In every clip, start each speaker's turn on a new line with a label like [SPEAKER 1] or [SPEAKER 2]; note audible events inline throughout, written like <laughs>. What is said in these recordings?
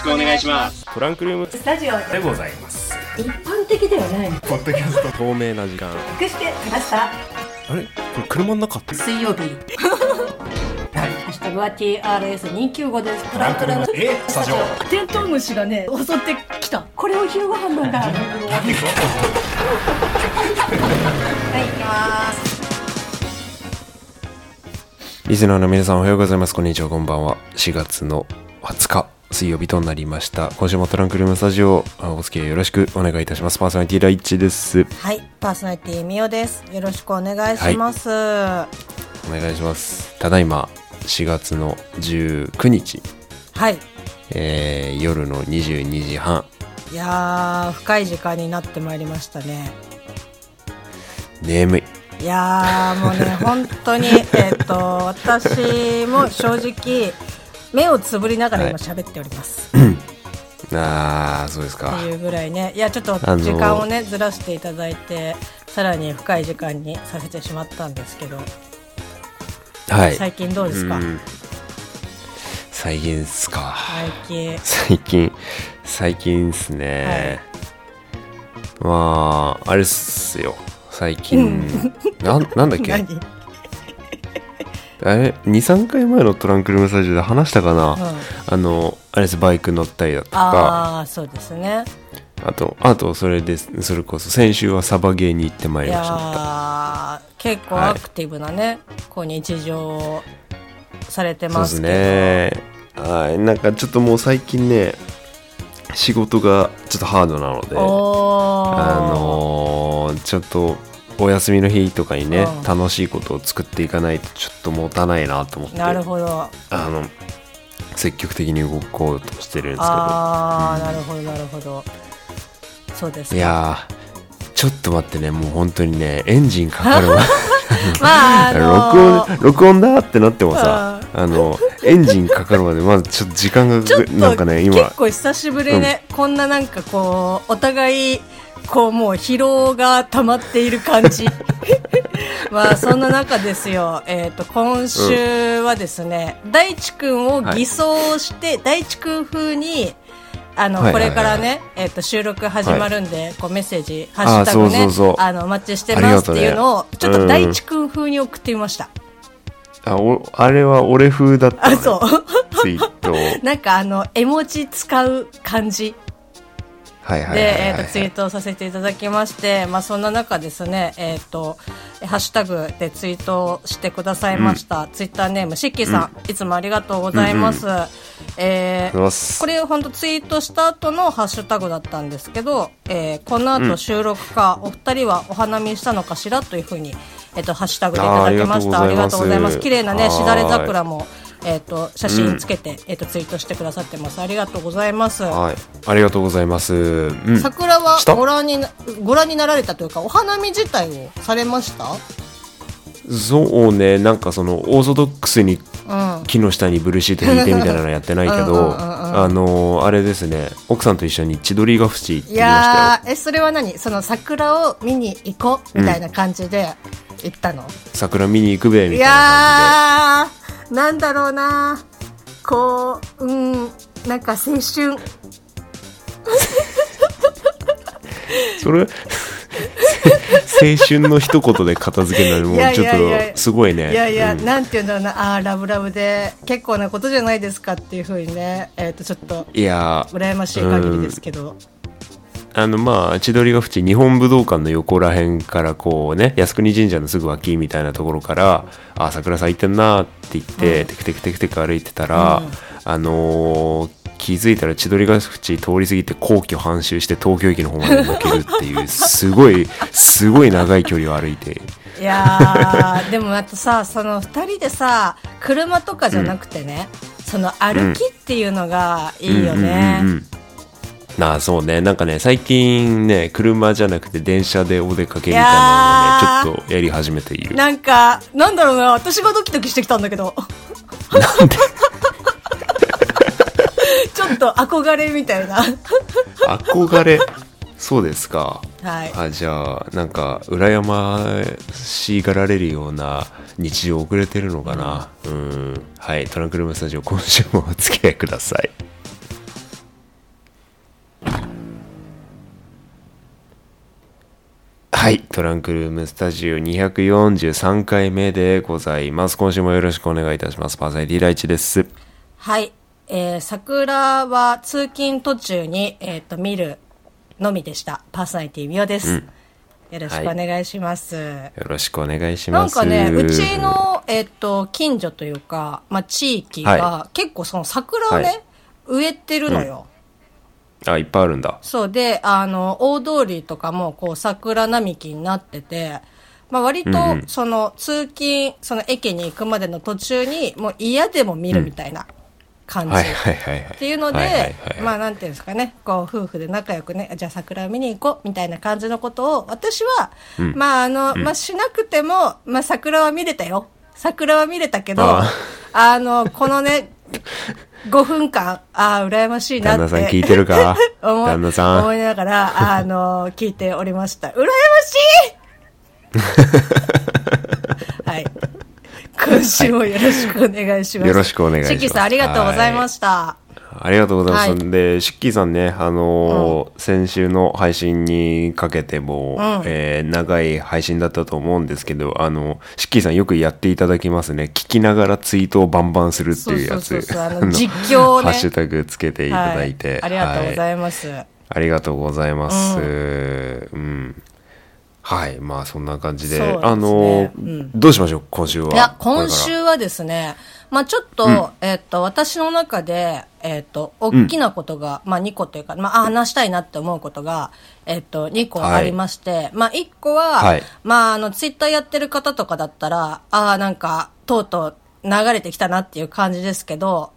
[SPEAKER 1] しくお願いします。
[SPEAKER 2] トランクルーム。
[SPEAKER 3] スタジオ
[SPEAKER 2] でございます。
[SPEAKER 3] 一般的ではない
[SPEAKER 2] ポッドキャスト。透明な時間。
[SPEAKER 3] 隠してきました
[SPEAKER 2] あれ？これ車の中？って
[SPEAKER 3] 水曜日。はい。ハッシュタグは TRS295 です。トランクルーム。
[SPEAKER 2] えスタジオ。
[SPEAKER 3] テントウムシがね襲ってきた。これを昼ご飯なんだ。はい行きます。
[SPEAKER 2] リスナーの皆さんおはようございます。こんにちは。こんばんは。4月の20日水曜日となりました。今週もトランクルームスタジオあお付き合いよろしくお願いいたします。パーソナリティ第一です。
[SPEAKER 3] はいパーソナリティみおです。よろしくお願いします、
[SPEAKER 2] お願いします。ただいま4月の19日、
[SPEAKER 3] はい。
[SPEAKER 2] えー、夜の22時半。
[SPEAKER 3] いやー深い時間になってまいりましたね。
[SPEAKER 2] 眠い。
[SPEAKER 3] いやーもうね本当にえっと私も正直目をつぶりながら今喋っております、
[SPEAKER 2] あーそうですか。
[SPEAKER 3] っていうぐらいね。いやちょっと
[SPEAKER 2] あのー
[SPEAKER 3] 時間をねずらしていただいてさらに深い時間にさせてしまったんですけど。
[SPEAKER 2] はい。
[SPEAKER 3] 最近どうですか？
[SPEAKER 2] うん。最近っすか。
[SPEAKER 3] 最近。
[SPEAKER 2] 最近最近っすね、まああれっすよ。最近。なんなんだっけ？<laughs>
[SPEAKER 3] 何、
[SPEAKER 2] あれ23回前のトランクルームスタジオで話したかな、
[SPEAKER 3] うん、
[SPEAKER 2] あのあれですバイク乗ったりだとか。
[SPEAKER 3] ああそうですね。
[SPEAKER 2] あとあとそれですそれこそ先週はサバゲーに行ってまい
[SPEAKER 3] い
[SPEAKER 2] りました。
[SPEAKER 3] 結構
[SPEAKER 2] はい
[SPEAKER 3] アクティブなね、こう日常されて
[SPEAKER 2] そうですね。はい。なんかちょっともう最近ね仕事がちょっとハードなのであのーちょっとお休みの日とかにね、
[SPEAKER 3] うん。
[SPEAKER 2] 楽しいことを作っていかないとちょっと持たないなと思って。
[SPEAKER 3] なるほど。
[SPEAKER 2] あの積極的に動こうとしてるんですけど。
[SPEAKER 3] ああ、なるほどなるほど。そうですか。
[SPEAKER 2] いやーちょっと待ってねもう本当にねエンジンかかるわ。<laughs>
[SPEAKER 3] まあ <laughs> あの
[SPEAKER 2] 録音録音だってなってもさあのエンジンかかるまでまずちょっと時間がなんかね今。
[SPEAKER 3] 結構久しぶりね、こんななんかこうお互いこうもう疲労が溜まっている感じ。<laughs> まあそんな中ですよ、えっと今週はですね、大地君を偽装して、大地君風にあの、
[SPEAKER 2] はいはいはい。
[SPEAKER 3] これからね、えっと収録始まるんで、こうメッセージ、ハッシュタグね、あの、お待ちしてますっていうのを、ちょっと大地君風に送ってみました。
[SPEAKER 2] あおあれは俺風だった
[SPEAKER 3] あ、そう。
[SPEAKER 2] ツイート <laughs>
[SPEAKER 3] なんかあの、絵文字使う感じ。
[SPEAKER 2] はいはいはい、
[SPEAKER 3] で、
[SPEAKER 2] はい
[SPEAKER 3] えっ、と、ツイートをさせていただきまして、まあ、そんな中ですね、えっ、と、ハッシュタグでツイートをしてくださいました。ツイッターネーム、しっきーさん,、いつもありがとうございます。えこれ本当ツイートした後のハッシュタグだったんですけど、えーこの後収録か、お二人はお花見したのかしらというふうに、えっ、と、ハッシュタグでいただきました。
[SPEAKER 2] あ
[SPEAKER 3] りが
[SPEAKER 2] とうございます。
[SPEAKER 3] 綺麗なね、しだれ桜も、えっ、と、写真つけて、えっ、と、ツイートしてくださってます。ありがとうございます。
[SPEAKER 2] はい。ありがとうございます、うん、
[SPEAKER 3] 桜はご覧になご覧になられたというかお花見自体をされました？
[SPEAKER 2] そうね。なんかそのオーソドックスに
[SPEAKER 3] うん。
[SPEAKER 2] 木の下にブルーシート引いてみたいなのやってないけ
[SPEAKER 3] うんうん
[SPEAKER 2] ど
[SPEAKER 3] うんうん。
[SPEAKER 2] あのーあれですね。奥さんと一緒に千鳥ヶ淵行って
[SPEAKER 3] い
[SPEAKER 2] きましたよ。
[SPEAKER 3] やーえそれは何？その桜を見に行こうみたいな感じで行ったの、
[SPEAKER 2] 桜見に行くべみ
[SPEAKER 3] い
[SPEAKER 2] たいな
[SPEAKER 3] やーなんだろうな。こううんなんか青春。<laughs>
[SPEAKER 2] それ青春の一言で片付けるのもちょっとすごいね。
[SPEAKER 3] いやいや、
[SPEAKER 2] うん。
[SPEAKER 3] なんて言うんだろうな。あーラブラブで。結構なことじゃないですかっていうふうにね。えっ、とちょっと
[SPEAKER 2] いやー。
[SPEAKER 3] 羨ましい限りですけど、
[SPEAKER 2] あのまあ千鳥ヶ淵日本武道館の横らへんからこうね靖国神社のすぐ脇みたいなところから「あ桜咲いてんな」って言って、テクテクテクテク歩いてたら、あのー気づいたら千鳥ヶ淵通り過ぎて皇居半周して東京駅の方まで抜けるっていうすごい <laughs> すごい長い距離を歩いて。
[SPEAKER 3] いやー <laughs> でもあとさその2人でさ車とかじゃなくてね、その歩きっていうのがいいよね、
[SPEAKER 2] うんうんうんうんなあそうね。なんかね最近ね車じゃなくて電車でお出かけみたいなのをねちょっとやり始めている。
[SPEAKER 3] なんかなんだろうな。私がドキドキしてきたんだけど。<laughs> ちょっと憧れみたいな。
[SPEAKER 2] 憧れ？そうですか。
[SPEAKER 3] はい。
[SPEAKER 2] あじゃあなんか羨ましがられるような日常を送れてるのかな。うん。はい。トランクルームスタジオ今週もお付き合いくださいはい。トランクルームスタジオ243回目でございます。今週もよろしくお願いいたします。パーサイティ第一です。
[SPEAKER 3] はい。えー、桜は通勤途中に、えっ、と、見るのみでした。パーソナリティみおです。よろしくお願いします。
[SPEAKER 2] よろしくお願いします。
[SPEAKER 3] なんかね、うちの、えっ、と、近所というか、まあ、地域が、
[SPEAKER 2] は
[SPEAKER 3] 結構その桜をね、
[SPEAKER 2] はい
[SPEAKER 3] 植えてるのよ。
[SPEAKER 2] あ、いっぱいあるんだ。
[SPEAKER 3] そうで、あの、大通りとかも、こう、桜並木になってて、まあ、割と
[SPEAKER 2] うんうん、
[SPEAKER 3] その、通勤、その駅に行くまでの途中に、もう嫌でも見るみたいな感じ。っていうので、まあなんていうんですかね、こう夫婦で仲良くね、じゃあ桜を見に行こうみたいな感じのことを、私は、まああの、まあしなくても、まあ桜は見れたよ。桜は見れたけど、
[SPEAKER 2] あ
[SPEAKER 3] あの、このね、<laughs> 5分間、ああ、羨ましいなって。
[SPEAKER 2] 旦那さん聞いてるか？<laughs> 旦那さん
[SPEAKER 3] 思いながら、あの、<laughs> 聞いておりました。羨ましい <laughs> はい。今週もよろしくお願いします。
[SPEAKER 2] よろしくお願いします
[SPEAKER 3] シッキーさん、ありがとうございました。
[SPEAKER 2] ありがとうございます。
[SPEAKER 3] はい
[SPEAKER 2] で、シッキーさんね、あのー先週の配信にかけても、えー長い配信だったと思うんですけど、あの、シッキーさんよくやっていただきますね。聞きながらツイートをバンバンするっていうやつ。<laughs>
[SPEAKER 3] 実況をね
[SPEAKER 2] ハッシュタグつけていただいて。
[SPEAKER 3] はい、ありがとうご
[SPEAKER 2] い
[SPEAKER 3] ざいます。
[SPEAKER 2] ありがとうございます。うん。はい。まあ、そんな感じで。
[SPEAKER 3] ですね
[SPEAKER 2] あの、
[SPEAKER 3] うん
[SPEAKER 2] どうしましょう、今週は。
[SPEAKER 3] いや、今週はですね、まあちょっと、えっと、私の中で、えっと、大きなことが、まあ2個というか、まああ話したいなって思うことが、えっと、2個ありまして、まあ1個は、
[SPEAKER 2] はい。
[SPEAKER 3] まああの、ツイッターやってる方とかだったら、ああ、なんか、とうとう流れてきたなっていう感じですけど、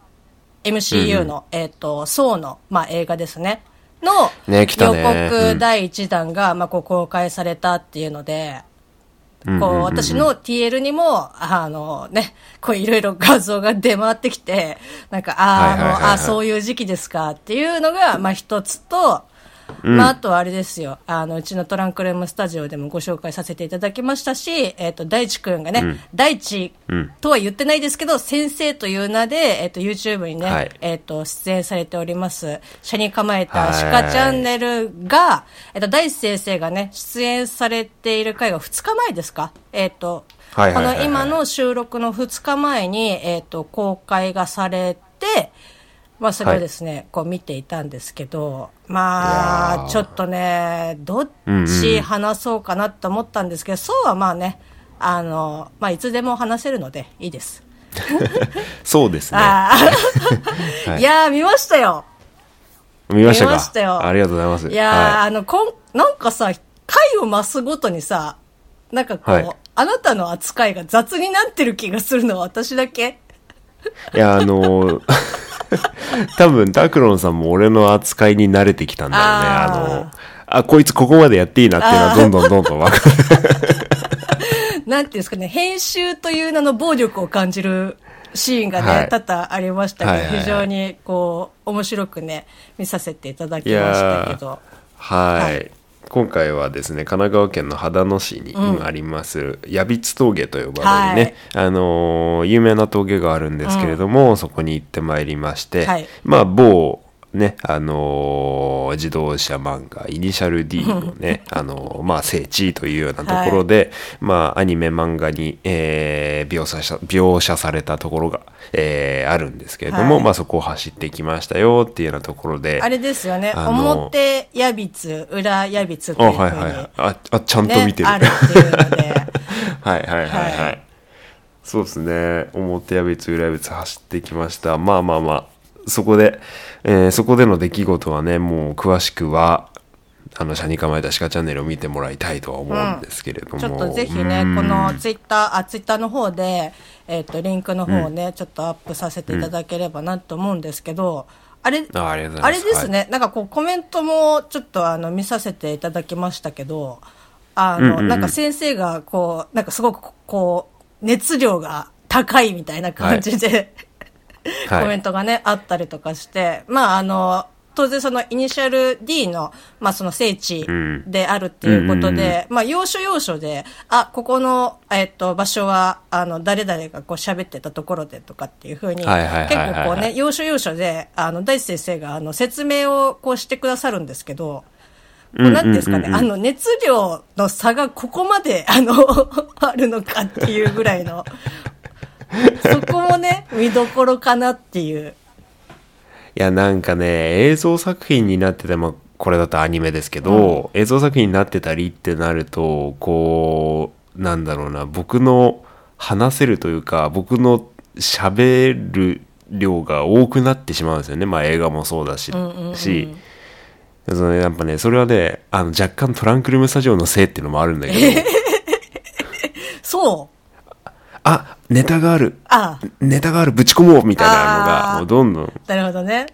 [SPEAKER 3] MCU の、えっと、ソーの、まあ映画ですね。の、
[SPEAKER 2] ねね。
[SPEAKER 3] 予
[SPEAKER 2] うん。
[SPEAKER 3] 告第1弾が、まあこう公開されたっていうので、こう、私の TL にも、あのね、こういろいろ画像が出回ってきて、なんか、ああの、あそういう時期ですかっていうのが、まあ一つと、まああとはあれですよ、あの、うちのトランクルームスタジオでもご紹介させていただきましたし、えっ、と、大地くんがね、大地とは言ってないですけど、先生という名で、えっ、と、YouTube にね、
[SPEAKER 2] はい。
[SPEAKER 3] えっ、と、出演されております、車に構えた鹿チャンネルが、えっ、と、大地先生がね、出演されている回が2日前ですか？えっ、と、この今の収録の2日前に、えっ、と、公開がされて、まあ、それをですね、こう見ていたんですけど、まあ、ちょっとね、どっ
[SPEAKER 2] うん。
[SPEAKER 3] ち
[SPEAKER 2] うん
[SPEAKER 3] 話そうかなって思ったんですけど、そうはまあね、あの、まあ、いつでも話せるので、いいです。<laughs>
[SPEAKER 2] そうですね。
[SPEAKER 3] ああ、<laughs>
[SPEAKER 2] はい。
[SPEAKER 3] い、やー、見ましたよ。
[SPEAKER 2] 見ましたか？
[SPEAKER 3] 見ましたよ。
[SPEAKER 2] ありがとうございます。
[SPEAKER 3] いやー、
[SPEAKER 2] は
[SPEAKER 3] あの、こん、なんかさ、回を増すごとにさ、なんかこう、
[SPEAKER 2] はい。
[SPEAKER 3] あなたの扱いが雑になってる気がするのは私だけ。
[SPEAKER 2] い、いや、あのー <laughs> 多分、タクロンさんも俺の扱いに慣れてきたんだよね。
[SPEAKER 3] あ
[SPEAKER 2] のあ、こいつここまでやっていいなっていうのはどんどんどんどん分かる。<laughs>
[SPEAKER 3] なんていうんですかね、編集という名の暴力を感じるシーンがね、
[SPEAKER 2] はい。
[SPEAKER 3] 多々ありましたけど、
[SPEAKER 2] はいはいはい。
[SPEAKER 3] 非常にこう、面白くね、見させていただきましたけど。
[SPEAKER 2] はい、
[SPEAKER 3] はい
[SPEAKER 2] 今回はですね神奈川県の秦野市にあります、矢櫃峠と呼ばれるね、あのー有名な峠があるんですけれども、そこに行ってまいりまして、
[SPEAKER 3] はい。
[SPEAKER 2] まあ某ねあのー自動車漫画イニシャル D のね <laughs> あのーまあ聖地というようなところで、まあアニメ漫画に、えー描写さ描写されたところが、えーあるんですけれども、
[SPEAKER 3] はい。
[SPEAKER 2] まあそこを走ってきましたよっていうようなところで
[SPEAKER 3] あれですよね、
[SPEAKER 2] あの
[SPEAKER 3] 表矢筆、裏矢筆と
[SPEAKER 2] あ
[SPEAKER 3] いうふうに、
[SPEAKER 2] はいはいはい。ああちゃんと
[SPEAKER 3] ね
[SPEAKER 2] 見てる、
[SPEAKER 3] あるっていうので、<laughs>
[SPEAKER 2] はいはいはいはい、
[SPEAKER 3] はい。
[SPEAKER 2] そうですね。表矢別裏矢別走ってきました。まあまあまあそこで、えーそこでの出来事はねもう詳しくはあの、車に構えた鹿チャンネルを見てもらいたいとは思うんですけれども。
[SPEAKER 3] ちょっとぜひね、このツイッター、あ、ツイッターの方で、えっ、と、リンクの方をね、ちょっとアップさせていただければなと思うんですけど、あれ、
[SPEAKER 2] ああ。
[SPEAKER 3] れですね、なんかこうコメントもちょっとあの見させていただきましたけど、あの、
[SPEAKER 2] うんうんうん
[SPEAKER 3] なんか先生がこう、なんかすごくこう、熱量が高いみたいな感じで、
[SPEAKER 2] はい。
[SPEAKER 3] コメントがね、あったりとかして、まああの、当然そのイニシャル D の、まあその聖地
[SPEAKER 2] ん。
[SPEAKER 3] であるっていうことで、まあ要所要所で、あ、ここの、えっと、場所は、あの、誰々がこう喋ってたところでとかっていうふうに、結
[SPEAKER 2] はい
[SPEAKER 3] 構こうね、要所要所で、あの、大地先生が、あの、説明をこうしてくださるんですけど、
[SPEAKER 2] うんうんうんうん。
[SPEAKER 3] なんていうんですかね、あの、熱量の差がここまで、あの、<laughs> あるのかっていうぐらいの、<laughs> そこもね、見どころかなっていう。
[SPEAKER 2] いや、なんかね、映像作品になってても、これだとアニメですけど、映像作品になってたりってなると、こう、なんだろうな、僕の話せるというか、僕の喋る量が多くなってしまうんですよね。まあ映画もそうだし、
[SPEAKER 3] んうんうん
[SPEAKER 2] し、そのやっぱね、それはね、あの、若干トランクルームスタジオのせいっていうのもあるんだけど、<laughs>
[SPEAKER 3] そう。
[SPEAKER 2] あ、ネタがある、
[SPEAKER 3] あ。あ、
[SPEAKER 2] ネタがある、ぶち込もうみたいなのが、もうどんどん。
[SPEAKER 3] なるほどね。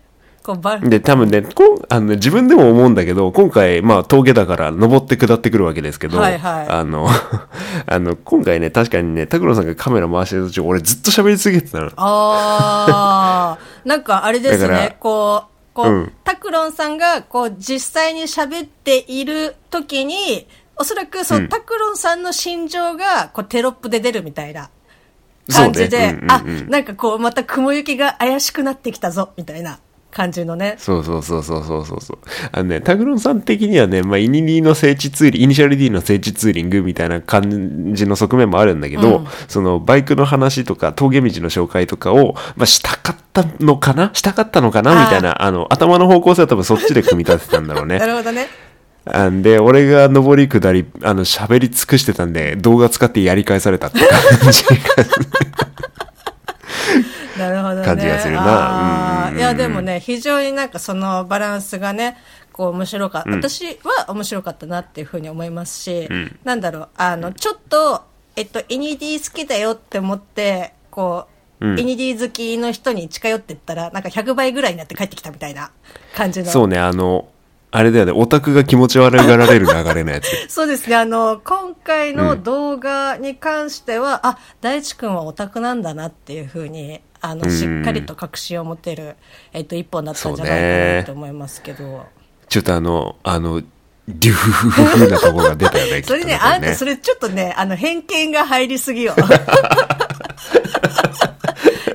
[SPEAKER 3] こう、ば、
[SPEAKER 2] で、多分ね、こんあのね自分でも思うんだけど、今回、まあ、峠だから、登って下ってくるわけですけど、
[SPEAKER 3] はいはい。
[SPEAKER 2] あの、<laughs> あの、今回ね、確かにね、拓郎さんがカメラ回してる途中、俺ずっと喋り続けてたの。
[SPEAKER 3] ああ、なんかあれです
[SPEAKER 2] だから
[SPEAKER 3] ね、こう、こう、
[SPEAKER 2] うん。
[SPEAKER 3] タクロンさんが、こう、実際に喋っている時に、おそらく、その、
[SPEAKER 2] うん。
[SPEAKER 3] タクロンさんの心情が、こう、テロップで出るみたいな感じで、
[SPEAKER 2] ねうんうんうん
[SPEAKER 3] あ、なんかこう、また雲行きが怪しくなってきたぞ、みたいな感じのね。
[SPEAKER 2] そうそうそうそうそうそうそう。あのね、タグロンさん的にはね、まあ、イニリの聖地ツーリング、イニシャル D の聖地ツーリングみたいな感じの側面もあるんだけど、
[SPEAKER 3] うん
[SPEAKER 2] そのバイクの話とか峠道の紹介とかを、まあ、したかったのかな？したかったのかな？みたいな、あの、頭の方向性は多分そっちで組み立ててたんだろうね <laughs>
[SPEAKER 3] な。るほどね。
[SPEAKER 2] あんで、俺が上り下り、あの、喋り尽くしてたんで、動画使ってやり返されたって感じ。<laughs>
[SPEAKER 3] なるほどね。
[SPEAKER 2] 感じがするな
[SPEAKER 3] いや、でもね、非常になんかそのバランスがね、こう面白かった。私は面白かったなっていうふうに思いますし、
[SPEAKER 2] ん
[SPEAKER 3] なんだろう、あの、ちょっと、えっと、イニディ好きだよって思って、こう、
[SPEAKER 2] うん
[SPEAKER 3] イニディ好きの人に近寄ってったら、なんか100倍ぐらいになって帰ってきたみたいな感じの。
[SPEAKER 2] そうね、あの、あれだよね、オタクが気持ち悪がられる流れのやつ。<laughs>
[SPEAKER 3] そうですね。あの、今回の動画に関しては、あ、大地君はオタクなんだなっていうふうに、あの、
[SPEAKER 2] うん
[SPEAKER 3] しっかりと確信を持てる、えっと、一本だったんじゃないかなと思いますけど。
[SPEAKER 2] ちょっとあの、あの、デュフフフフなところが出たよね。<laughs>
[SPEAKER 3] それね、あんたそれちょっとね、あの、偏見が入りすぎよ。<laughs>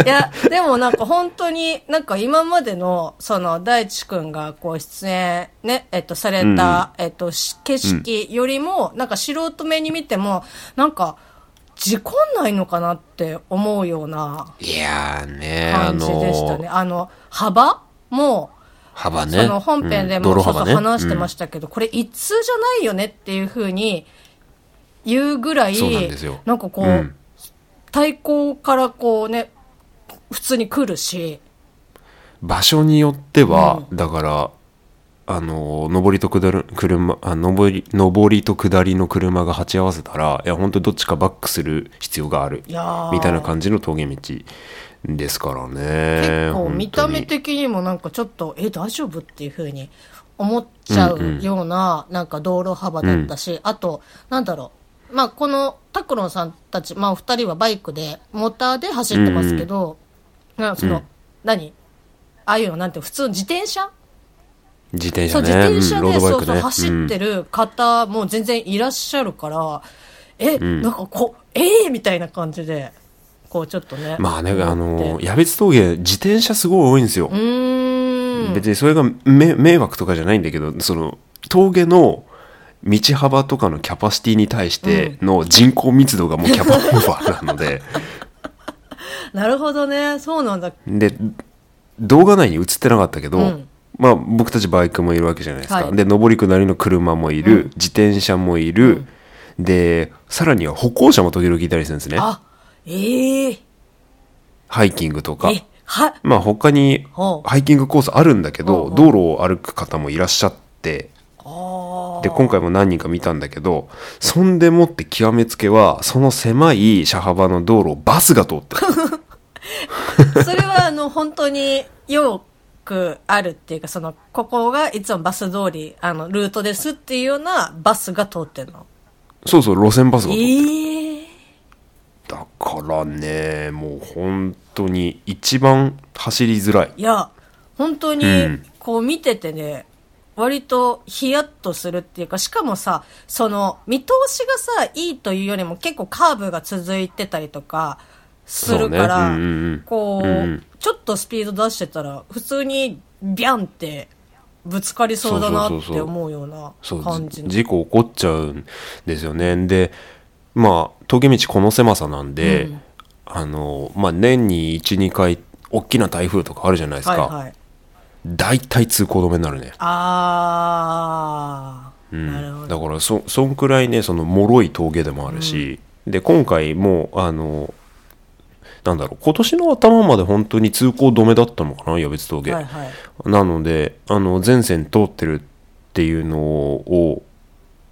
[SPEAKER 3] いや、でもなんか本当に、なんか今までの、その、大地くんがこう出演、ね、えっと、された、えっと、し景色よりも、なんか素人目に見ても、なんか、事故んないのかなって思うようない
[SPEAKER 2] やーね、あ
[SPEAKER 3] 感じでした
[SPEAKER 2] の
[SPEAKER 3] ね。、あの、幅も、
[SPEAKER 2] 幅ね。
[SPEAKER 3] その本編で
[SPEAKER 2] うん
[SPEAKER 3] もそうそう
[SPEAKER 2] 泥幅ね
[SPEAKER 3] 話してましたけど、これ一通じゃないよねっていうふうに言うぐらい、
[SPEAKER 2] そうなんですよ。
[SPEAKER 3] なんかこう、
[SPEAKER 2] うん。
[SPEAKER 3] 対向からこうね、普通に来るし、
[SPEAKER 2] 場所によっては、だから、あの、上りと下る、車、あ上り、上りと下りの車が鉢合わせたら、いや、本当にどっちかバックする必要がある。
[SPEAKER 3] い。やー。
[SPEAKER 2] みたいな感じの峠道ですからね。
[SPEAKER 3] 結構見た目
[SPEAKER 2] 本
[SPEAKER 3] 的にもなんかちょっと、え、大丈夫っていうふうに思っちゃうような、なんか道路幅だったし、あと、なんだろう、まあこのタクロンさんたち、まあお二人はバイクで、モーターで走ってますけど、なその、
[SPEAKER 2] うん。
[SPEAKER 3] 何？ああいうのなんて普通自転車？
[SPEAKER 2] 自転
[SPEAKER 3] そう、
[SPEAKER 2] 車ね。
[SPEAKER 3] 自転車で、
[SPEAKER 2] ね。
[SPEAKER 3] そうそう、走ってる方も全然いらっしゃるから、え、
[SPEAKER 2] ん。
[SPEAKER 3] なんかこう、ええみたいな感じで、こうちょっとね。
[SPEAKER 2] まあね、あの、
[SPEAKER 3] う
[SPEAKER 2] 矢別峠、自転車すごい多いんですよ。別にそれがめ迷惑とかじゃないんだけど、その、峠の道幅とかのキャパシティに対しての人口密度がもうキャパオーバーなので、
[SPEAKER 3] なるほどね。そうなんだ。
[SPEAKER 2] で、動画内に映ってなかったけど、
[SPEAKER 3] うん
[SPEAKER 2] まあ僕たちバイクもいるわけじゃないですか。
[SPEAKER 3] はい
[SPEAKER 2] で、上り下りの車もいる、自転車もいる、で、さらには歩行者も時々いたりするんですね。
[SPEAKER 3] あ、ええ
[SPEAKER 2] ハイキングとか。
[SPEAKER 3] え、は、
[SPEAKER 2] まあ他にハイキングコースあるんだけど、道路を歩く方もいらっしゃって、
[SPEAKER 3] あ
[SPEAKER 2] で、今回も何人か見たんだけど、そんでもって極めつけは、その狭い車幅の道路をバスが通ってる。<laughs>
[SPEAKER 3] あ。<laughs> それは、あの、本当によくあるっていうか、その、ここがいつもバス通り、あの、ルートですっていうようなバスが通ってるの。
[SPEAKER 2] そうそう、路線バスが通ってる。
[SPEAKER 3] ええ
[SPEAKER 2] だからね、もう本当に一番走りづらい。
[SPEAKER 3] いや、本当に
[SPEAKER 2] うん、
[SPEAKER 3] こう見ててね、割とヒヤッとするっていうか、しかもさ、その、見通しがさ、いいというよりも結構カーブが続いてたりとか、するから、
[SPEAKER 2] ね。うんうんうん。
[SPEAKER 3] こう、
[SPEAKER 2] うんうん。
[SPEAKER 3] ちょっとスピード出してたら、普通にビャンってぶつかりそうだなって思うような感じの。
[SPEAKER 2] 事故起こっちゃうんですよね。でまあ峠道この狭さなんで、
[SPEAKER 3] うん。
[SPEAKER 2] あのまあ年に12回大きな台風とかあるじゃないですか、
[SPEAKER 3] はいはい。
[SPEAKER 2] 大体通行止めになるね。
[SPEAKER 3] ああ、
[SPEAKER 2] うん。
[SPEAKER 3] なるほど。
[SPEAKER 2] だからそそんくらいねその脆い峠でもあるし、で今回もあのなんだろう今年の頭まで本当に通行止めだったのかな矢別峠、
[SPEAKER 3] はいはい。
[SPEAKER 2] なのであの全線通ってるっていうのを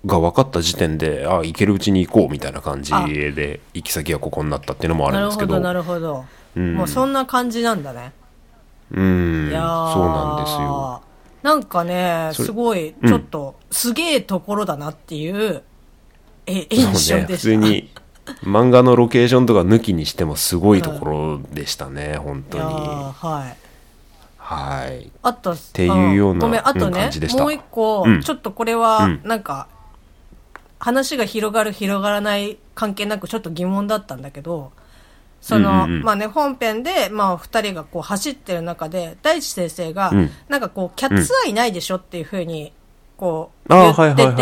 [SPEAKER 2] が分かった時点であ行けるうちに行こうみたいな感じで行き先がここになったっていうのもあ
[SPEAKER 3] な
[SPEAKER 2] るんですけど。
[SPEAKER 3] るほどなるほど、
[SPEAKER 2] うん。
[SPEAKER 3] もうそんな感じなんだね、
[SPEAKER 2] うん。そうなんですよ。
[SPEAKER 3] なんかねすごい
[SPEAKER 2] うん。
[SPEAKER 3] ちょっと、すげえところだなっていうえ印象でした、
[SPEAKER 2] ね普通に漫画のロケーションとか抜きにしてもすごいところでしたね、本当に。
[SPEAKER 3] はい。
[SPEAKER 2] はい。
[SPEAKER 3] あとって
[SPEAKER 2] いうような
[SPEAKER 3] ごめんあと
[SPEAKER 2] うん
[SPEAKER 3] ね
[SPEAKER 2] 感じでした。
[SPEAKER 3] もう一個、
[SPEAKER 2] うん。
[SPEAKER 3] ちょっとこれは
[SPEAKER 2] うん。
[SPEAKER 3] なんか、話が広がる広がらない関係なくちょっと疑問だったんだけどその、
[SPEAKER 2] うんうんうん。
[SPEAKER 3] まあね本編でまあ二人がこう走ってる中で大地先生が、
[SPEAKER 2] うん。
[SPEAKER 3] なんかこうキャッツアイないでしょっていうふうにこう
[SPEAKER 2] あ
[SPEAKER 3] 言ってて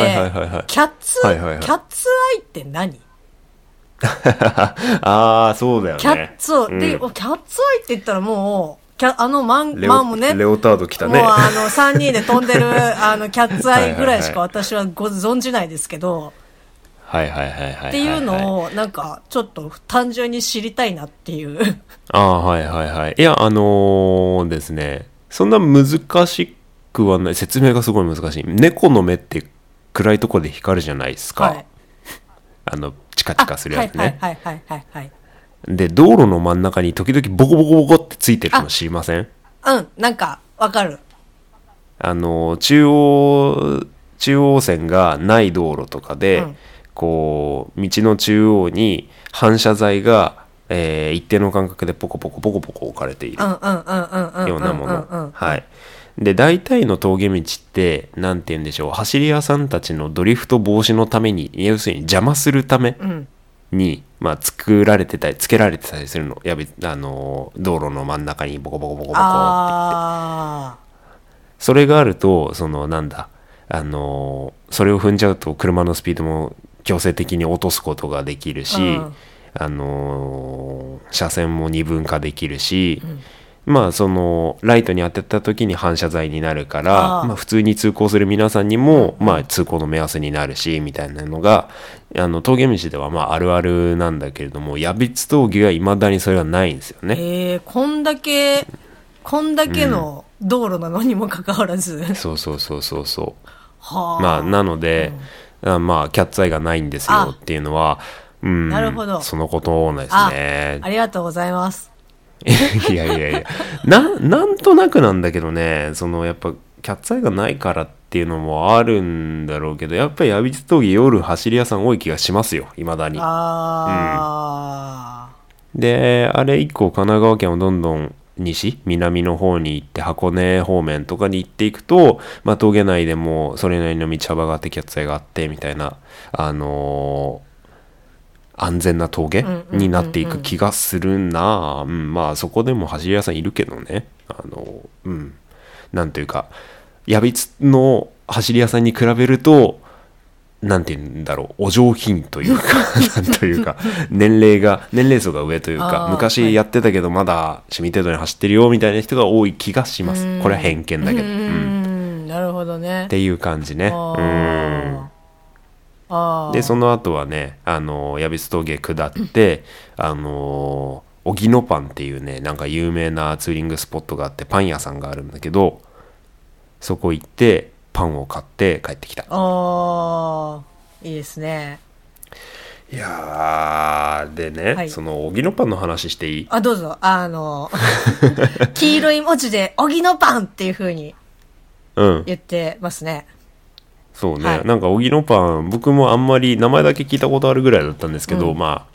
[SPEAKER 3] キャッツ
[SPEAKER 2] はいはいはい。
[SPEAKER 3] キャッツアイって何？<laughs>
[SPEAKER 2] ああそうだよね。
[SPEAKER 3] キャッツ、
[SPEAKER 2] うん。
[SPEAKER 3] でキャッツアイって言ったらもうキャあのマンマンもね
[SPEAKER 2] レオタード来た
[SPEAKER 3] もう
[SPEAKER 2] ね
[SPEAKER 3] あの3人で飛んでる <laughs> あのキャッツアイぐらいしか
[SPEAKER 2] は
[SPEAKER 3] 私はご存じないですけど、
[SPEAKER 2] はいはいはいはいはい
[SPEAKER 3] っていうのをなんかちょっと単純に知りたいなっていう。
[SPEAKER 2] ああはいはいはい。いやあのーですねそんな難しくはない説明がすごい難しい。猫の目って暗いところで光るじゃないですか、
[SPEAKER 3] はい。
[SPEAKER 2] あのチカチカするやつね、
[SPEAKER 3] はいはいはいはいはい
[SPEAKER 2] で道路の真ん中に時々ボコボコボコってついてるの知りません？
[SPEAKER 3] うんなんかわかる。
[SPEAKER 2] あの中央中央線がない道路とかで、
[SPEAKER 3] うん。
[SPEAKER 2] こう道の中央に反射材が、えー一定の間隔でポコポコポコポコ置かれている
[SPEAKER 3] うんうんうんうんうん。
[SPEAKER 2] ようなもの。はいで大体の峠道って何て言うんでしょう走り屋さんたちのドリフト防止のために要するに邪魔するため
[SPEAKER 3] うん。
[SPEAKER 2] に、まあ、作られてたりつけられてたりするの。やべあの道路の真ん中にボコボコボコボコって
[SPEAKER 3] あ
[SPEAKER 2] それがあるとそのなんだあのそれを踏んじゃうと車のスピードも強制的に落とすことができるし、
[SPEAKER 3] うん。
[SPEAKER 2] あの車線も二分化できるし、まあそのライトに当てた時に反射材になるからまあ、普通に通行する皆さんにも、まあ、通行の目安になるしみたいなのがあの峠道ではまああるあるなんだけれども矢光峠はいまだにそれはないんですよ
[SPEAKER 3] ー
[SPEAKER 2] ね。
[SPEAKER 3] えー、こんだけこんだけの道路なのにもかかわらず、
[SPEAKER 2] そうそうそうそうそう。
[SPEAKER 3] はあ。
[SPEAKER 2] まあ、なので、あまあ、キャッツアイがないんですよっていうのは、うん、
[SPEAKER 3] なるほど。
[SPEAKER 2] そのことです
[SPEAKER 3] あ
[SPEAKER 2] ね
[SPEAKER 3] あ。りがとうございます <laughs>
[SPEAKER 2] いやいやいや、な、なんとなくなんだけどね、その、やっぱ、キャッツアイがないからっていうのもあるんだろうけど、やっぱり、ヤビツ峠夜走り屋さん多い気がしますよ、未だに。
[SPEAKER 3] あ
[SPEAKER 2] で、あれ以降、神奈川県をどんどん西、南の方に行って、箱根方面とかに行っていくと、まあ、峠内でもそれなりの道幅があって、キャッツアイがあって、みたいな、あのー安全な峠になっていく気がするな、うん、まあそこでも走り屋さんいるけどね。あのうん。なんていうかやびつの走り屋さんに比べるとなんて言うんだろう。お上品というか <laughs> なんというか年齢が年齢層が上というか昔やってたけどまだ趣味程度に走ってるよみたいな人が多い気がします。これは偏見だけど、
[SPEAKER 3] う
[SPEAKER 2] うん
[SPEAKER 3] ん。なるほどね。
[SPEAKER 2] っていう感じね。
[SPEAKER 3] あ
[SPEAKER 2] うんでその後はねあの矢櫃峠下って <laughs> あの荻野パンっていうねなんか有名なツーリングスポットがあってパン屋さんがあるんだけどそこ行ってパンを買って帰ってきた。
[SPEAKER 3] あー。いいですね。
[SPEAKER 2] いやーでね、
[SPEAKER 3] はい。
[SPEAKER 2] その荻野パンの話していい？
[SPEAKER 3] あどうぞ。あの <laughs> 黄色い文字で「荻野パン」っていう風に
[SPEAKER 2] うん。
[SPEAKER 3] 言ってますね
[SPEAKER 2] そうね、
[SPEAKER 3] はい。
[SPEAKER 2] なんか荻野パン僕もあんまり名前だけ聞いたことあるぐらいだったんですけど、
[SPEAKER 3] うん。
[SPEAKER 2] ま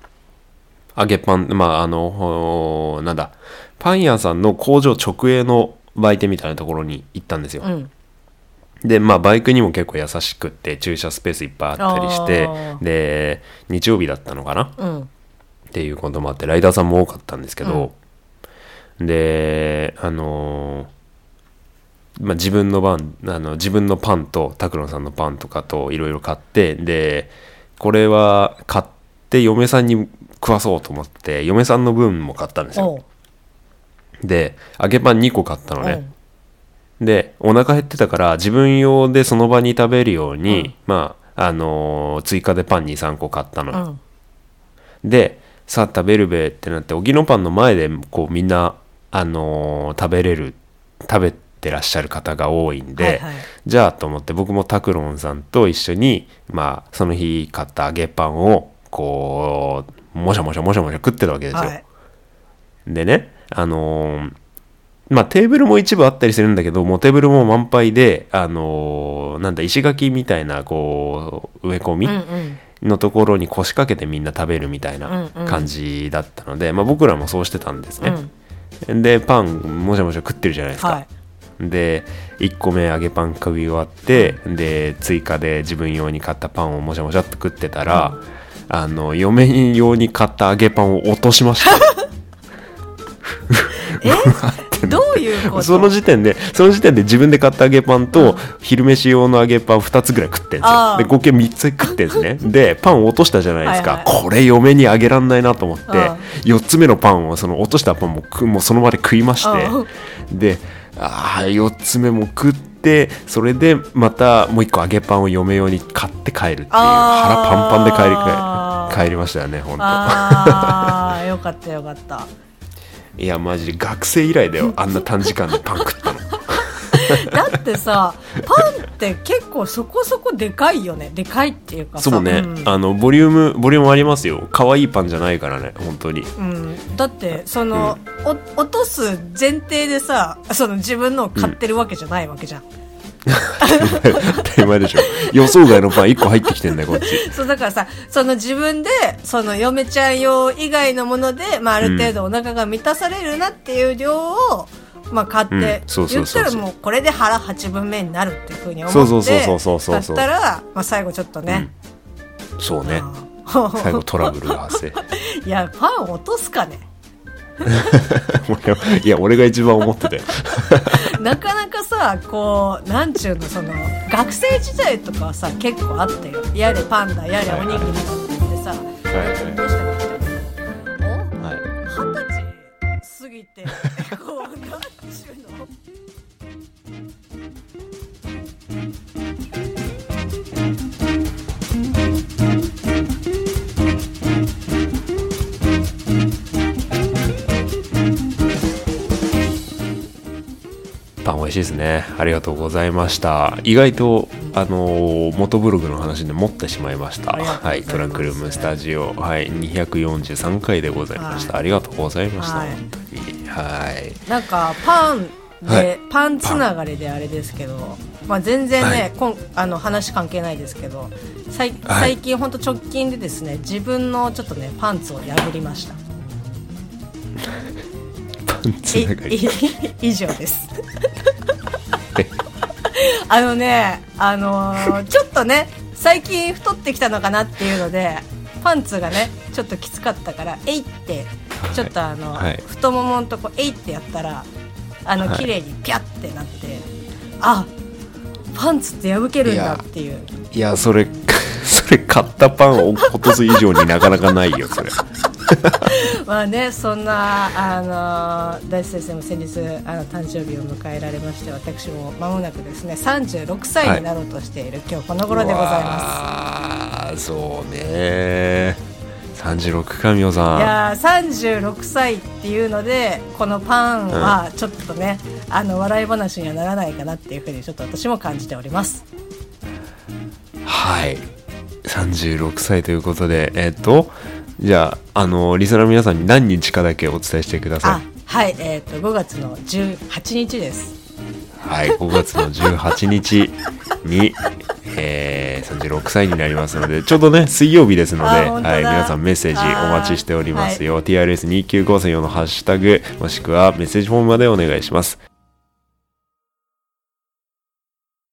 [SPEAKER 2] あ揚げパンまああのほなんだパン屋さんの工場直営の売店みたいなところに行ったんですよ、
[SPEAKER 3] うん。
[SPEAKER 2] でまあバイクにも結構優しくって駐車スペースいっぱいあったりしてで日曜日だったのかな？
[SPEAKER 3] うん。
[SPEAKER 2] っていうこともあってライダーさんも多かったんですけど、であのーまあ、自分の番あの自分のパンと拓郎さんのパンとかといろいろ買ってでこれは買って嫁さんに食わそうと思って嫁さんの分も買ったんですよ。で揚げパン2個買ったのね。でお腹減ってたから自分用でその場に食べるように、まああのー追加でパン23個買ったのよ、
[SPEAKER 3] うん。
[SPEAKER 2] でさあ食べるべってなって荻野パンの前でこうみんな、あのー食べれる食べてらっしゃる方が多いんで、
[SPEAKER 3] はいはい。
[SPEAKER 2] じゃあと思って僕も拓郎さんと一緒にまあその日買った揚げパンをこうもしゃもしゃもしゃもしゃ食ってたわけですよ、
[SPEAKER 3] はい。
[SPEAKER 2] でねあのーまあテーブルも一部あったりするんだけどもうテーブルも満杯であのーなんだ石垣みたいなこう植え込み、
[SPEAKER 3] うんうん。
[SPEAKER 2] のところに腰掛けてみんな食べるみたい
[SPEAKER 3] うん
[SPEAKER 2] な
[SPEAKER 3] うん。
[SPEAKER 2] 感じだったので、まあ、僕らもそうしてたんですね、でパンもしゃもしゃ食ってるじゃないですか、
[SPEAKER 3] はい
[SPEAKER 2] で1個目揚げパン食い終わってで追加で自分用に買ったパンをもしゃもしゃっと食ってたら、あの嫁用に買った揚げパンを落としました。<laughs> <laughs>
[SPEAKER 3] え？どういうこと？
[SPEAKER 2] その時点でその時点で自分で買った揚げパンと昼飯用の揚げパン2つぐらい食ってんですよ。で合計3つ食ってんですね。<laughs> でパンを落としたじゃないですか。
[SPEAKER 3] はいは
[SPEAKER 2] これ嫁にあげらんないなと思って
[SPEAKER 3] あ
[SPEAKER 2] 4つ目のパンをその落としたパンもくもうその場で食いまして
[SPEAKER 3] あ。
[SPEAKER 2] であー4つ目も食ってそれでまたもう1個揚げパンを嫁用に買って帰るっていう腹パンパンで帰り帰りましたよね本当
[SPEAKER 3] ああ <laughs> よかったよかった。
[SPEAKER 2] いやマジで学生以来だよあんな短時間でパン食ったの。<laughs>
[SPEAKER 3] だってさパンって結構そこそこでかいよね。でかいっていうかさ。
[SPEAKER 2] そうね、
[SPEAKER 3] ん。
[SPEAKER 2] あのボリュームボリュームありますよ。可愛いパンじゃないからね本当に。
[SPEAKER 3] うん、だってその、お落とす前提でさその自分のを買ってるわけじゃないわけじゃん、
[SPEAKER 2] 当たり前でしょ。予想外のパン1個入ってきてんだよこっち。<laughs>
[SPEAKER 3] そうだからさその自分でその嫁ちゃん用以外のもので、まあ、ある程度お腹が満たされるなっていう量を、まあ、買って、言ったらもうこれで腹8分目になるっていうふうに思って
[SPEAKER 2] そうそうそうそうそう。そう
[SPEAKER 3] 買ったら、まあ、最後ちょっとね、
[SPEAKER 2] そうね。
[SPEAKER 3] あ
[SPEAKER 2] 最後トラブルが発生。<laughs>
[SPEAKER 3] いやパン落とすかね。<laughs>
[SPEAKER 2] いや俺が一番思ってたよ。<laughs>
[SPEAKER 3] なかなかさこうなんちゅうのその学生時代とかはさ結構あったよ。やれパンダやれおにぎりだって言ってさ、
[SPEAKER 2] いはい
[SPEAKER 3] し
[SPEAKER 2] いですね。ありがとうございました。意外とあのー元ブログの話で持ってしまいました。はい。トランクルームスタジオ。はい。243回でございました、
[SPEAKER 3] はい。
[SPEAKER 2] ありがとうございました、
[SPEAKER 3] はい。
[SPEAKER 2] 本当に。はい。
[SPEAKER 3] なんかパンで、
[SPEAKER 2] はい。
[SPEAKER 3] パンつながりであれですけど、まあ、全然ね、
[SPEAKER 2] はい。
[SPEAKER 3] こんあの話関係ないですけど最
[SPEAKER 2] はい。
[SPEAKER 3] 最近本当直近でですね自分のちょっとねパンツを破りました。<laughs> 以上ですあのねあのーちょっとね最近太ってきたのかなっていうのでパンツがねちょっときつかったからえいってちょっとあの、
[SPEAKER 2] はい。
[SPEAKER 3] 太もものとこえいってやったらあの
[SPEAKER 2] はい。
[SPEAKER 3] 綺麗にピャってなって、あパンツって破けるんだっていう。
[SPEAKER 2] いやそれ <laughs> それ買ったパンを落とす以上になかなかないよそれ <laughs>
[SPEAKER 3] まあねそんなあの大地先生も先日あの誕生日を迎えられまして私も間もなくですね36歳になろうとしている、今日この頃でございま
[SPEAKER 2] ますそうね36かみお
[SPEAKER 3] す
[SPEAKER 2] さん。
[SPEAKER 3] いやー36歳っていうのでこのパンはちょっとね、あの笑い話にはならないかなっていうふうにちょっと私も感じております。
[SPEAKER 2] はい。36歳ということでえっとじゃああのリスナーの皆さんに何日かだけお伝えしてくださ
[SPEAKER 3] あはいえっ、と5月の18日です。
[SPEAKER 2] いはい5月の18日に、えー、36歳になりますのでちょうどね水曜日ですので、はい、皆さんメッセージお待ちしておりますよ、TRS2954 のハッシュタグもしくはメッセージフォームまでお願いします